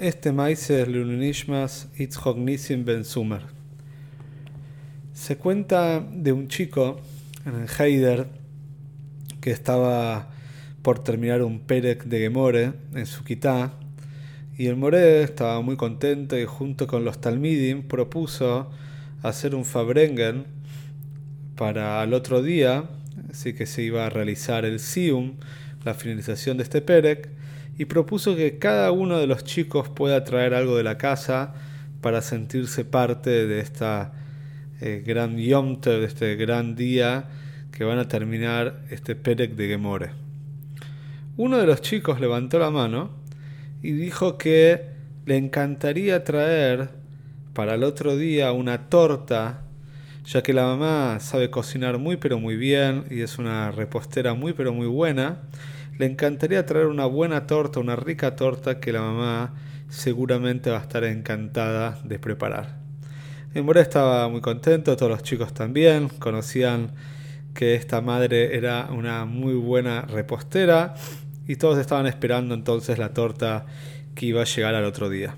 Este maíz Lunishmas Itzhok Nisim Ben Sumer. Se cuenta de un chico en el Heider que estaba por terminar un Perek de Gemore en su kitá y el More estaba muy contento y junto con los Talmidim propuso hacer un Fabrengen para el otro día, así que se iba a realizar el Sium, la finalización de este Perek y propuso que cada uno de los chicos pueda traer algo de la casa para sentirse parte de esta eh, gran Yom de este gran día que van a terminar este Perek de Gemore. Uno de los chicos levantó la mano y dijo que le encantaría traer para el otro día una torta, ya que la mamá sabe cocinar muy pero muy bien y es una repostera muy pero muy buena le encantaría traer una buena torta, una rica torta que la mamá seguramente va a estar encantada de preparar. En Mora estaba muy contento, todos los chicos también, conocían que esta madre era una muy buena repostera y todos estaban esperando entonces la torta que iba a llegar al otro día.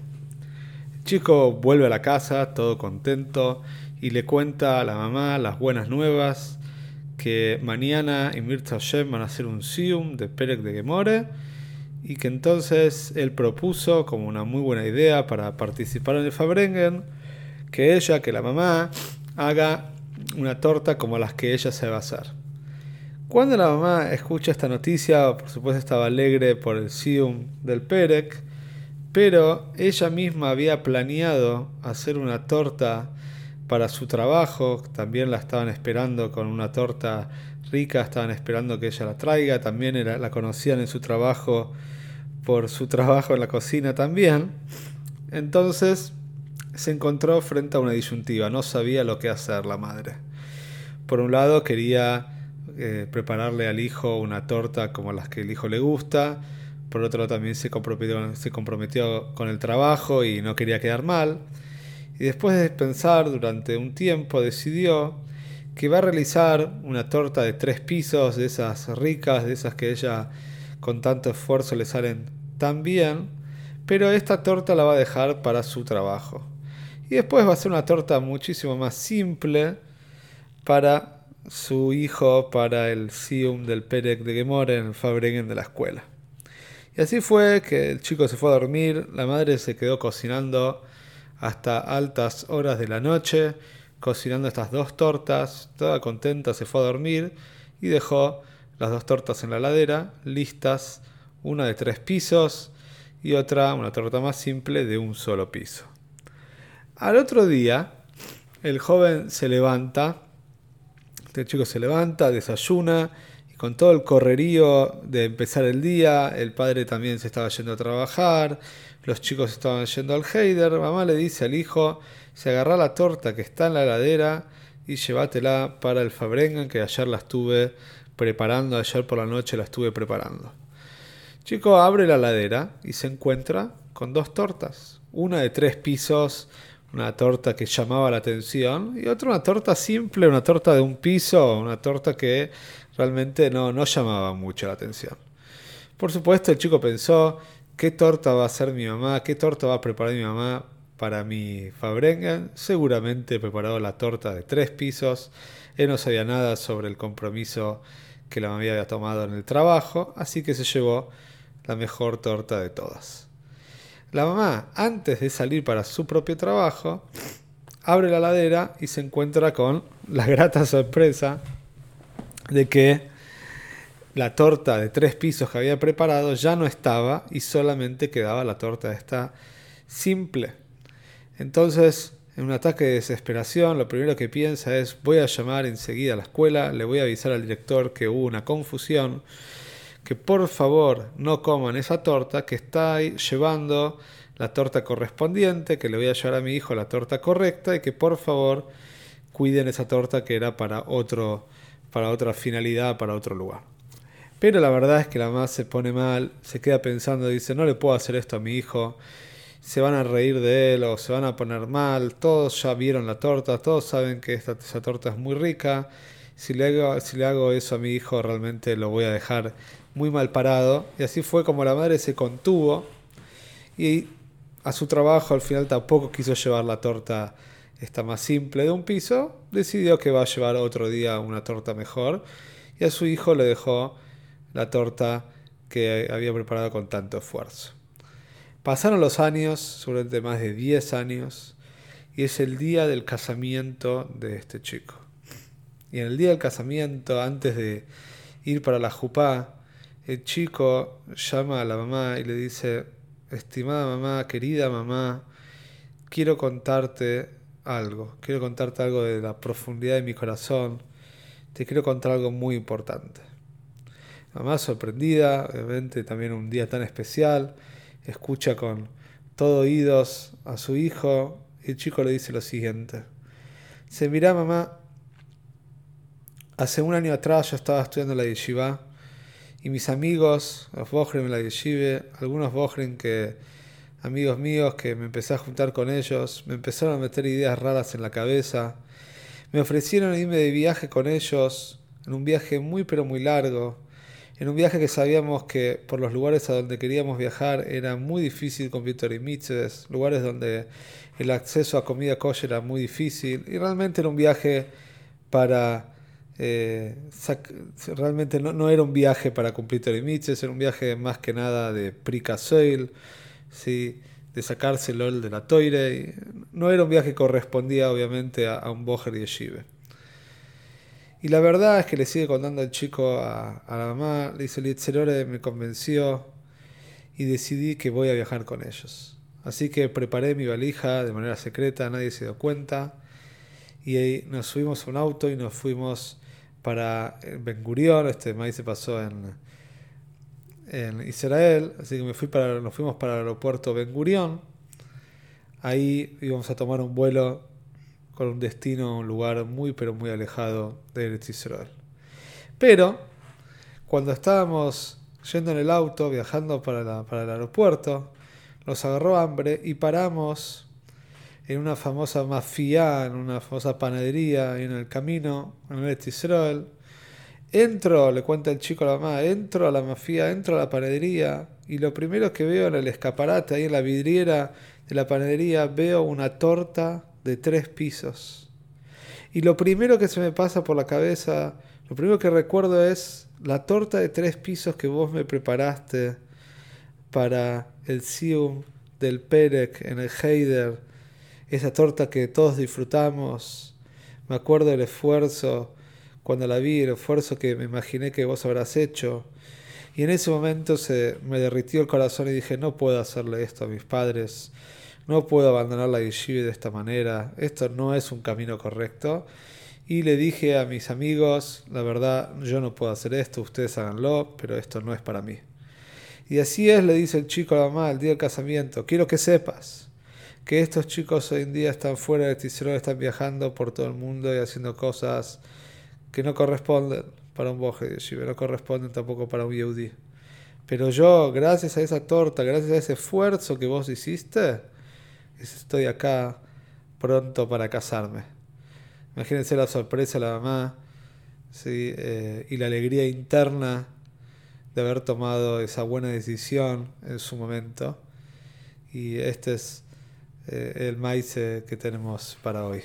El chico vuelve a la casa todo contento y le cuenta a la mamá las buenas nuevas que mañana y Mirza Hashem van a hacer un Sium de Perek de Gemore y que entonces él propuso como una muy buena idea para participar en el Fabrengen que ella, que la mamá, haga una torta como las que ella se va a hacer. Cuando la mamá escucha esta noticia, por supuesto estaba alegre por el Sium del Perek, pero ella misma había planeado hacer una torta para su trabajo, también la estaban esperando con una torta rica, estaban esperando que ella la traiga, también la conocían en su trabajo por su trabajo en la cocina también. Entonces se encontró frente a una disyuntiva, no sabía lo que hacer la madre. Por un lado quería eh, prepararle al hijo una torta como las que el hijo le gusta, por otro lado también se comprometió, se comprometió con el trabajo y no quería quedar mal y después de pensar durante un tiempo decidió que va a realizar una torta de tres pisos, de esas ricas, de esas que ella con tanto esfuerzo le salen tan bien, pero esta torta la va a dejar para su trabajo. Y después va a ser una torta muchísimo más simple para su hijo, para el Sium del Perek de Gemore en el Fabrengen de la escuela. Y así fue que el chico se fue a dormir, la madre se quedó cocinando hasta altas horas de la noche, cocinando estas dos tortas, toda contenta se fue a dormir y dejó las dos tortas en la ladera, listas, una de tres pisos y otra, una torta más simple, de un solo piso. Al otro día, el joven se levanta, este chico se levanta, desayuna, y con todo el correrío de empezar el día, el padre también se estaba yendo a trabajar, los chicos estaban yendo al Heider. Mamá le dice al hijo: Se agarra la torta que está en la heladera y llévatela para el Fabrengan que ayer la estuve preparando. Ayer por la noche la estuve preparando. Chico abre la heladera y se encuentra con dos tortas. Una de tres pisos, una torta que llamaba la atención, y otra una torta simple, una torta de un piso, una torta que realmente no, no llamaba mucho la atención. Por supuesto, el chico pensó, ¿Qué torta va a hacer mi mamá? ¿Qué torta va a preparar mi mamá para mi Fabrengen? Seguramente preparado la torta de tres pisos. Él no sabía nada sobre el compromiso que la mamá había tomado en el trabajo, así que se llevó la mejor torta de todas. La mamá, antes de salir para su propio trabajo, abre la ladera y se encuentra con la grata sorpresa de que la torta de tres pisos que había preparado ya no estaba y solamente quedaba la torta esta simple. Entonces, en un ataque de desesperación, lo primero que piensa es voy a llamar enseguida a la escuela, le voy a avisar al director que hubo una confusión, que por favor no coman esa torta, que está llevando la torta correspondiente, que le voy a llevar a mi hijo la torta correcta y que por favor cuiden esa torta que era para otro para otra finalidad, para otro lugar. Pero la verdad es que la mamá se pone mal, se queda pensando, dice, no le puedo hacer esto a mi hijo, se van a reír de él o se van a poner mal, todos ya vieron la torta, todos saben que esta, esa torta es muy rica, si le, hago, si le hago eso a mi hijo realmente lo voy a dejar muy mal parado. Y así fue como la madre se contuvo y a su trabajo al final tampoco quiso llevar la torta esta más simple de un piso, decidió que va a llevar otro día una torta mejor y a su hijo le dejó la torta que había preparado con tanto esfuerzo. Pasaron los años, durante más de 10 años, y es el día del casamiento de este chico. Y en el día del casamiento, antes de ir para la jupá, el chico llama a la mamá y le dice, estimada mamá, querida mamá, quiero contarte algo, quiero contarte algo de la profundidad de mi corazón, te quiero contar algo muy importante. Mamá sorprendida, obviamente también un día tan especial, escucha con todo oídos a su hijo y el chico le dice lo siguiente. Se mira mamá, hace un año atrás yo estaba estudiando la yeshiva y mis amigos, los Bohrim en la yeshiva, algunos Bohrim que amigos míos que me empecé a juntar con ellos, me empezaron a meter ideas raras en la cabeza, me ofrecieron irme de viaje con ellos, en un viaje muy pero muy largo, en un viaje que sabíamos que por los lugares a donde queríamos viajar era muy difícil con Víctor y Mitzes, lugares donde el acceso a comida kosher era muy difícil, y realmente era un viaje para... Eh, realmente no, era un viaje para cumplir Mitzes, era un viaje más que nada de Pricasoil, ¿sí? de sacarse el de la toire. No era un viaje que correspondía obviamente a, un Boger y Yeshive. Y la verdad es que le sigue contando el chico a, la mamá, le dice, Litzerore me convenció y decidí que voy a viajar con ellos. Así que preparé mi valija de manera secreta, nadie se dio cuenta. Y ahí nos subimos a un auto y nos fuimos para Ben Gurion. Este maíz se pasó en, en Israel, así que me fui para, nos fuimos para el aeropuerto Ben Gurion. Ahí íbamos a tomar un vuelo con un destino un lugar muy pero muy alejado de Israel. Pero cuando estábamos yendo en el auto, viajando para, el aeropuerto, nos agarró hambre y paramos en una famosa mafia, en una famosa panadería, en el camino, en el Israel Entro, le cuenta el chico a la mamá, entro a la mafia, entro a la panadería y lo primero que veo en el escaparate, ahí en la vidriera de la panadería, veo una torta de tres pisos. Y lo primero que se me pasa por la cabeza, lo primero que recuerdo es la torta de tres pisos que vos me preparaste para el Sium del Perek en el Heider, esa torta que todos disfrutamos. Me acuerdo del esfuerzo cuando la vi, el esfuerzo que me imaginé que vos habrás hecho. Y en ese momento se me derritió el corazón y dije, no puedo hacerle esto a mis padres, no puedo abandonar la yeshiva de esta manera, esto no es un camino correcto. Y le dije a mis amigos, la verdad, yo no puedo hacer esto, ustedes háganlo, pero esto no es para mí. Y así es, le dice el chico a la mamá el día del casamiento, quiero que sepas que estos chicos hoy en día están fuera de Tisserol, están viajando por todo el mundo y haciendo cosas que no corresponden para un boje de no corresponden tampoco para un Yehudi. Pero yo, gracias a esa torta, gracias a ese esfuerzo que vos hiciste, estoy acá pronto para casarme. Imagínense la sorpresa de la mamá ¿sí? Eh, y la alegría interna de haber tomado esa buena decisión en su momento. Y este es eh, el maíz que tenemos para hoy.